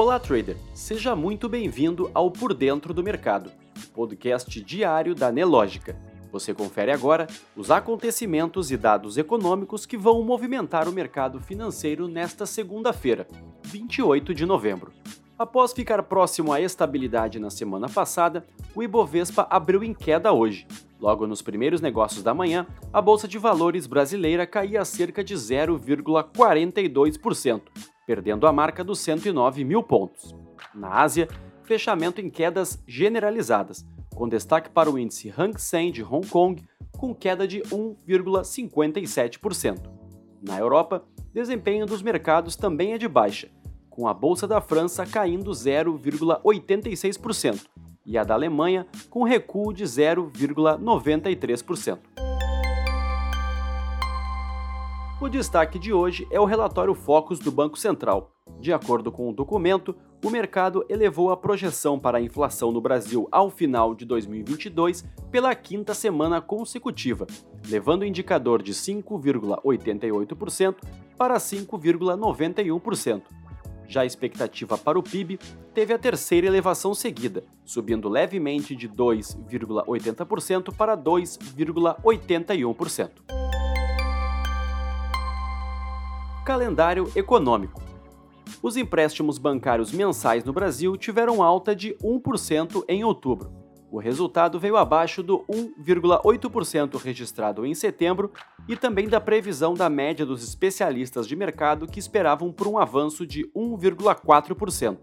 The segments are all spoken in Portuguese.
Olá, trader! Seja muito bem-vindo ao Por Dentro do Mercado, podcast diário da Nelógica. Você confere agora os acontecimentos e dados econômicos que vão movimentar o mercado financeiro nesta segunda-feira, 28 de novembro. Após ficar próximo à estabilidade na semana passada, o Ibovespa abriu em queda hoje. Logo nos primeiros negócios da manhã, a Bolsa de Valores brasileira caía cerca de 0,42%, perdendo a marca dos 109 mil pontos. Na Ásia, fechamento em quedas generalizadas, com destaque para o índice Hang Seng de Hong Kong, com queda de 1,57%. Na Europa, desempenho dos mercados também é de baixa, com a Bolsa da França caindo 0,86% e a da Alemanha com recuo de 0,93%. O destaque de hoje é o relatório Focus do Banco Central. De acordo com o documento, o mercado elevou a projeção para a inflação no Brasil ao final de 2022 pela quinta semana consecutiva, levando o indicador de 5,88% para 5,91%. Já a expectativa para o PIB teve a terceira elevação seguida, subindo levemente de 2,80% para 2,81%. Calendário econômico. Os empréstimos bancários mensais no Brasil tiveram alta de 1% em outubro. O resultado veio abaixo do 1,8% registrado em setembro e também da previsão da média dos especialistas de mercado que esperavam por um avanço de 1,4%.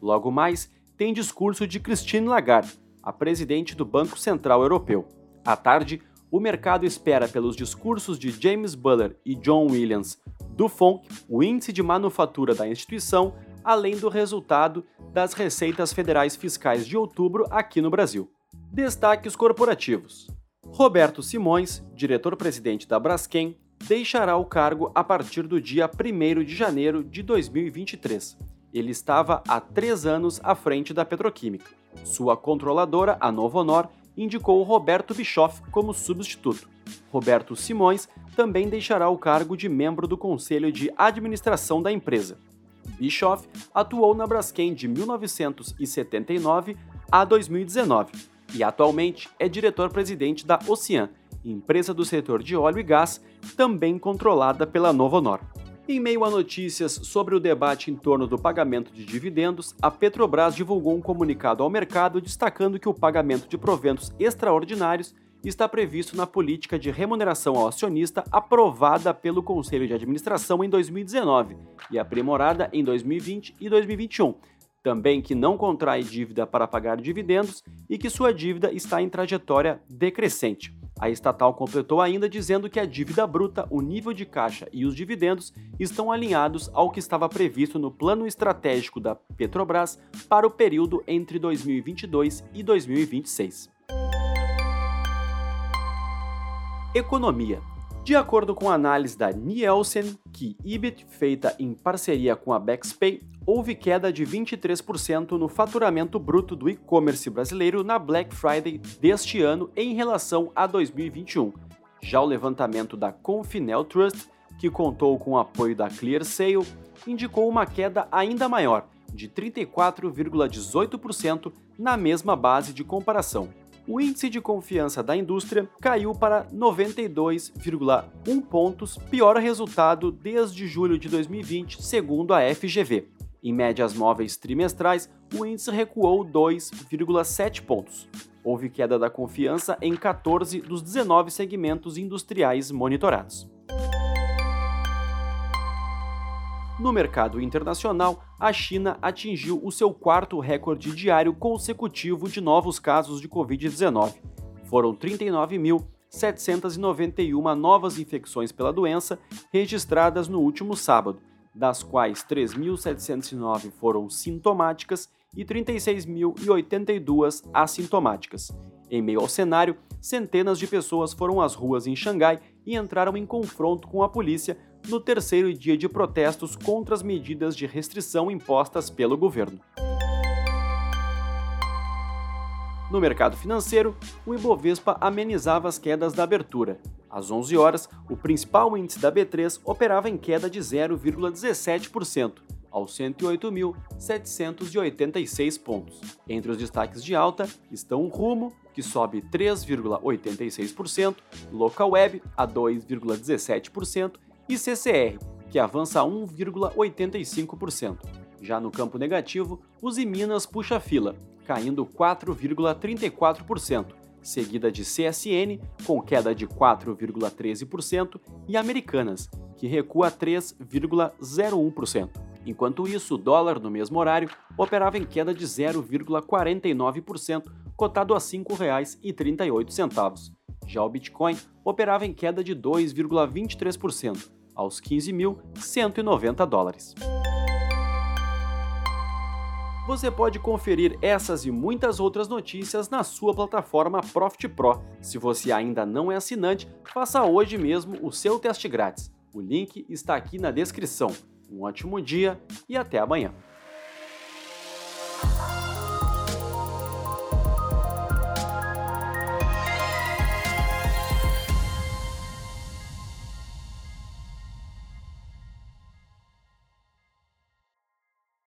Logo mais, tem discurso de Christine Lagarde, a presidente do Banco Central Europeu. À tarde, o mercado espera pelos discursos de James Buller e John Williams do FONC, o índice de manufatura da instituição, além do resultado das receitas federais fiscais de outubro aqui no Brasil. Destaques corporativos. Roberto Simões, diretor-presidente da Braskem, deixará o cargo a partir do dia 1 de janeiro de 2023. Ele estava há três anos à frente da petroquímica. Sua controladora, a Novonor, indicou Roberto Bischoff como substituto. Roberto Simões também deixará o cargo de membro do conselho de administração da empresa. Bischoff atuou na Braskem de 1979 a 2019 e atualmente é diretor-presidente da Ocean, empresa do setor de óleo e gás, também controlada pela Novonor. Em meio a notícias sobre o debate em torno do pagamento de dividendos, a Petrobras divulgou um comunicado ao mercado destacando que o pagamento de proventos extraordinários está previsto na política de remuneração ao acionista aprovada pelo Conselho de Administração em 2019 e aprimorada em 2020 e 2021. Também que não contrai dívida para pagar dividendos e que sua dívida está em trajetória decrescente. A estatal completou ainda dizendo que a dívida bruta, o nível de caixa e os dividendos estão alinhados ao que estava previsto no plano estratégico da Petrobras para o período entre 2022 e 2026. Economia. De acordo com a análise da Nielsen, que EBIT feita em parceria com a Baxpay, houve queda de 23% no faturamento bruto do e-commerce brasileiro na Black Friday deste ano em relação a 2021. Já o levantamento da Confinel Trust, que contou com o apoio da ClearSale, indicou uma queda ainda maior, de 34,18% na mesma base de comparação o índice de confiança da indústria caiu para 92,1 pontos, pior resultado desde julho de 2020, segundo a FGV. Em médias móveis trimestrais, o índice recuou 2,7 pontos. Houve queda da confiança em 14 dos 19 segmentos industriais monitorados. No mercado internacional, a China atingiu o seu quarto recorde diário consecutivo de novos casos de Covid-19. Foram 39.791 novas infecções pela doença registradas no último sábado, das quais 3.709 foram sintomáticas e 36.082 assintomáticas. Em meio ao cenário, centenas de pessoas foram às ruas em Xangai e entraram em confronto com a polícia no terceiro dia de protestos contra as medidas de restrição impostas pelo governo. No mercado financeiro, o Ibovespa amenizava as quedas da abertura. Às 11 horas, o principal índice da B3 operava em queda de 0,17%, aos 108.786 pontos. Entre os destaques de alta estão o Rumo, que sobe 3,86%, Local Web a 2,17% e CCR, que avança 1,85%. Já no campo negativo, os Minas puxa fila, caindo 4,34%, seguida de CSN, com queda de 4,13%, e Americanas, que recua 3,01%. Enquanto isso, o dólar no mesmo horário operava em queda de 0,49%, cotado a R$ 5,38. Já o Bitcoin operava em queda de 2,23%, aos 15.190 dólares. Você pode conferir essas e muitas outras notícias na sua plataforma Profit Pro. Se você ainda não é assinante, faça hoje mesmo o seu teste grátis. O link está aqui na descrição. Um ótimo dia e até amanhã.